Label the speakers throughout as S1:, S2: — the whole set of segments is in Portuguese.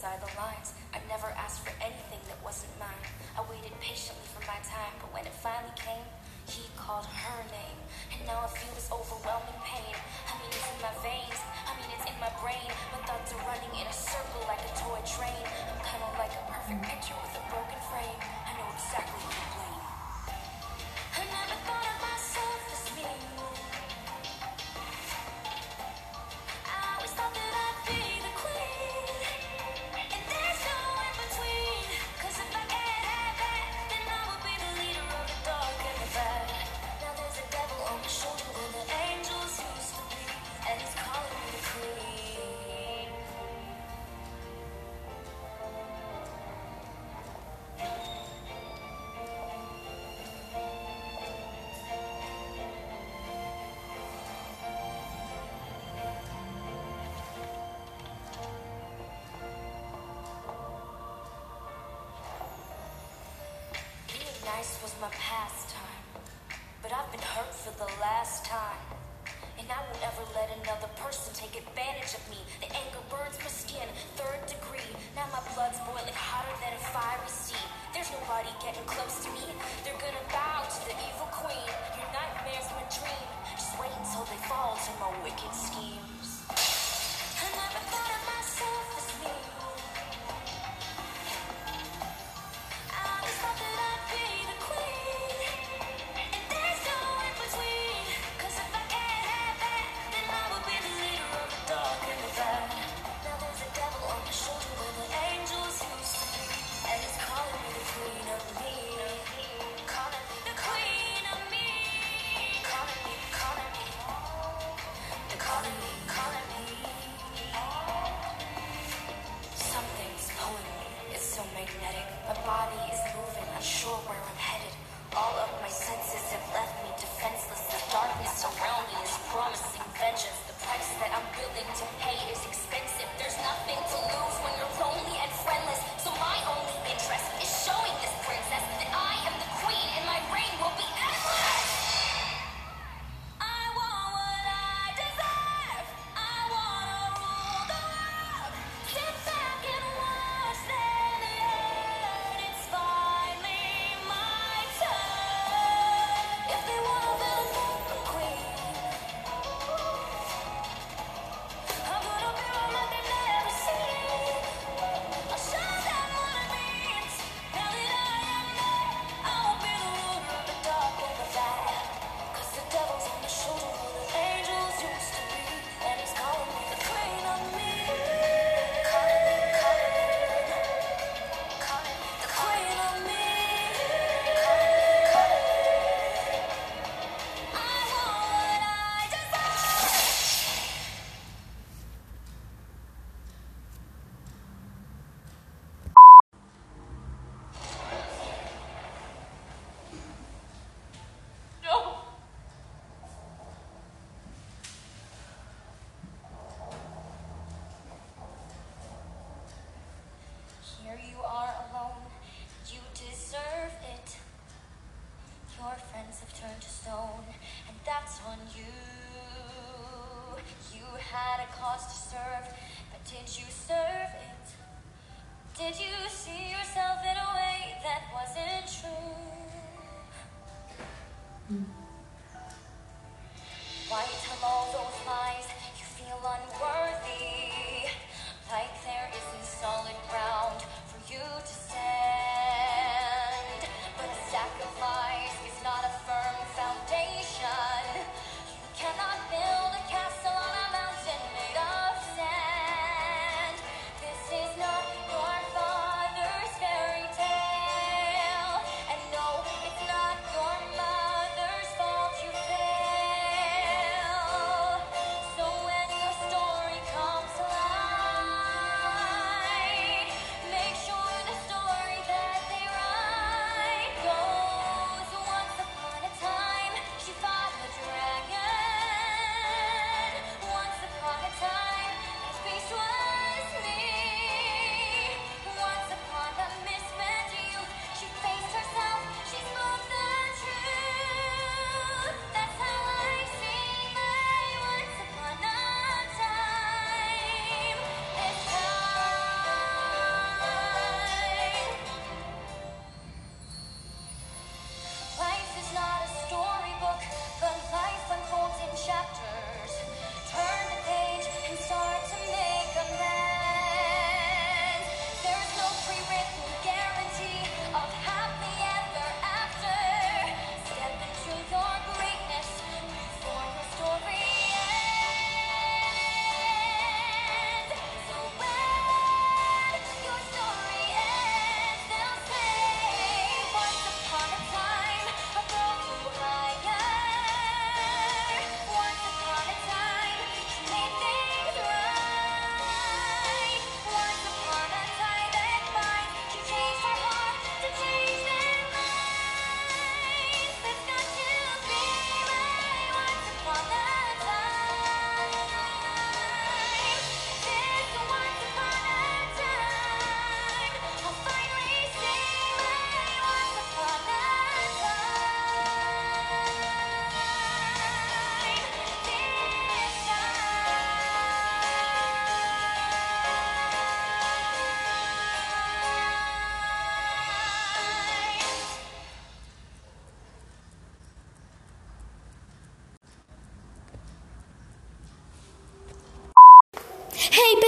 S1: lines. I never asked for anything that wasn't mine. I waited patiently for my time, but when it finally came, he called her name. And now I feel as Nice was my pastime, but I've been hurt for the last time. And I won't ever let another person take advantage of me. The anger burns my skin, third degree. Now my blood's boiling hotter than a fiery sea. There's nobody getting close to me. They're gonna bow to the evil queen. Your nightmare's my dream. Just wait until they fall to me.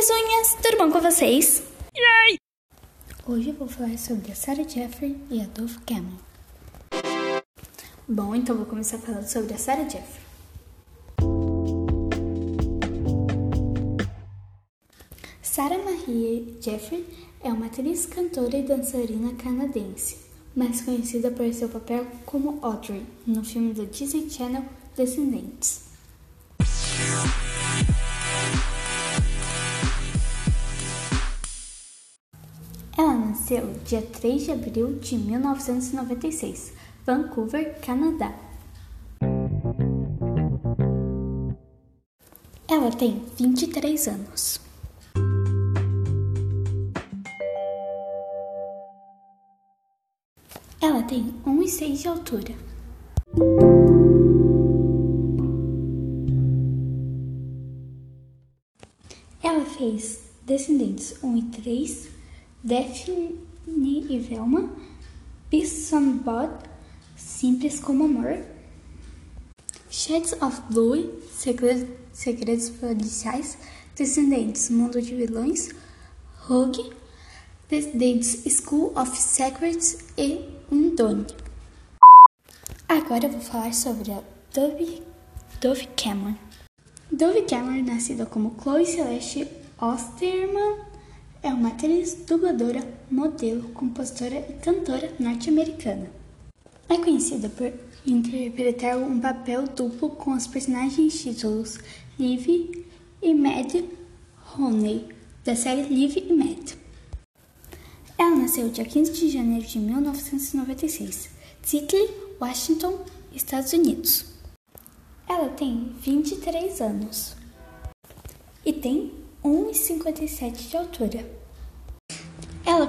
S2: Pesunhas, tudo bom com vocês? Yay! Hoje eu vou falar sobre a Sarah Jeffrey e a Dove Cameron. Bom, então vou começar falando sobre a Sarah Jeffrey. Sarah Marie Jeffrey é uma atriz, cantora e dançarina canadense, mais conhecida por seu papel como Audrey no filme do Disney Channel Descendentes. Ela nasceu dia 3 de abril de 1996, Vancouver, Canadá. Ela tem 23 anos. Ela tem 1,6 de altura. Ela fez Descendentes 1 e 3, Daphne e Velma, Peace and Bod, Simples como Amor, Shades of Blue, Segredos, Segredos Policiais, Descendentes Mundo de Vilões, Rogue, Descendentes School of Secrets e Undone. Agora eu vou falar sobre a Dove, Dove Cameron. Dove Cameron, nascida como Chloe Celeste Osterman, é uma atriz, dubladora, modelo, compositora e cantora norte-americana. É conhecida por interpretar um papel duplo com os personagens títulos Liv e Mad Honey, da série Liv e Mad. Ela nasceu dia 15 de janeiro de 1996, Seattle, Washington, Estados Unidos. Ela tem 23 anos e tem 1,57 de altura.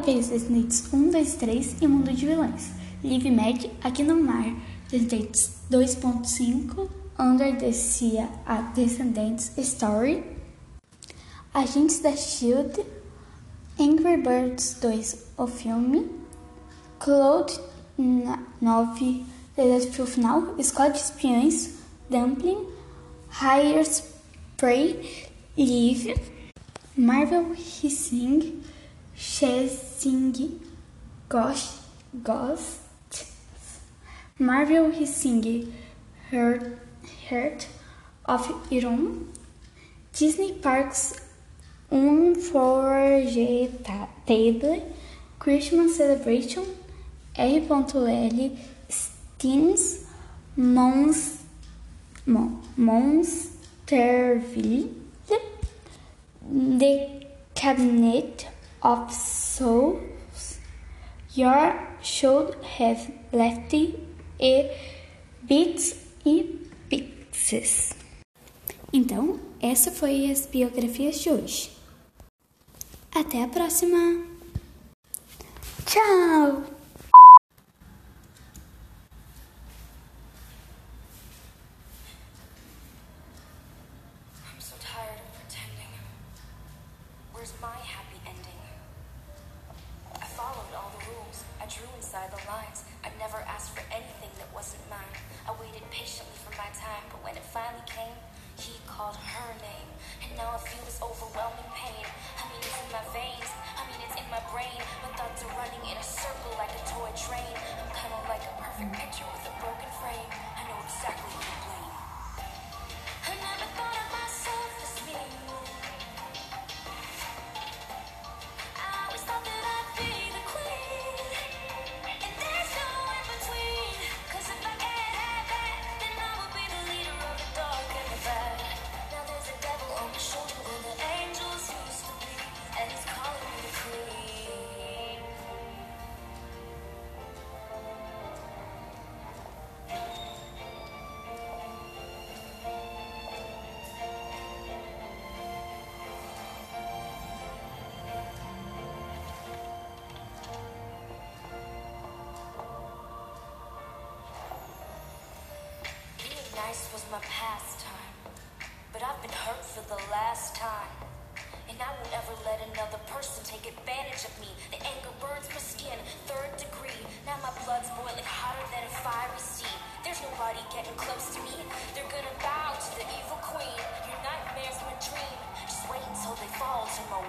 S2: Fez Descendentes 1, 2, 3 e Mundo de Vilões, Live Mad, Aqui no Mar, Descendentes 2.5, Under the Sea, a Descendentes Story, Agentes da SHIELD, Angry Birds 2, o filme, Cloud 9, Desafio Final, Escola de Espiões, Dumpling, Higher Spray, Live, Marvel Hissing, Chasing Ghost, Ghost, Marvel Hissing, Heart, Heart of Iron, Disney Parks Unforgettable, Christmas Celebration, R.L. Steens, Mons, Monsterville, The Cabinet of Souls, Your Should Have Left e Bits e Pixes. Então, essa foi as biografias de hoje. Até a próxima! Tchau!
S1: Nice was my pastime, but I've been hurt for the last time. And I won't ever let another person take advantage of me. The anger burns my skin, third degree. Now my blood's boiling hotter than a fiery sea. There's nobody getting close to me. They're gonna bow to the evil queen. Your nightmare's my dream. Just wait until they fall to my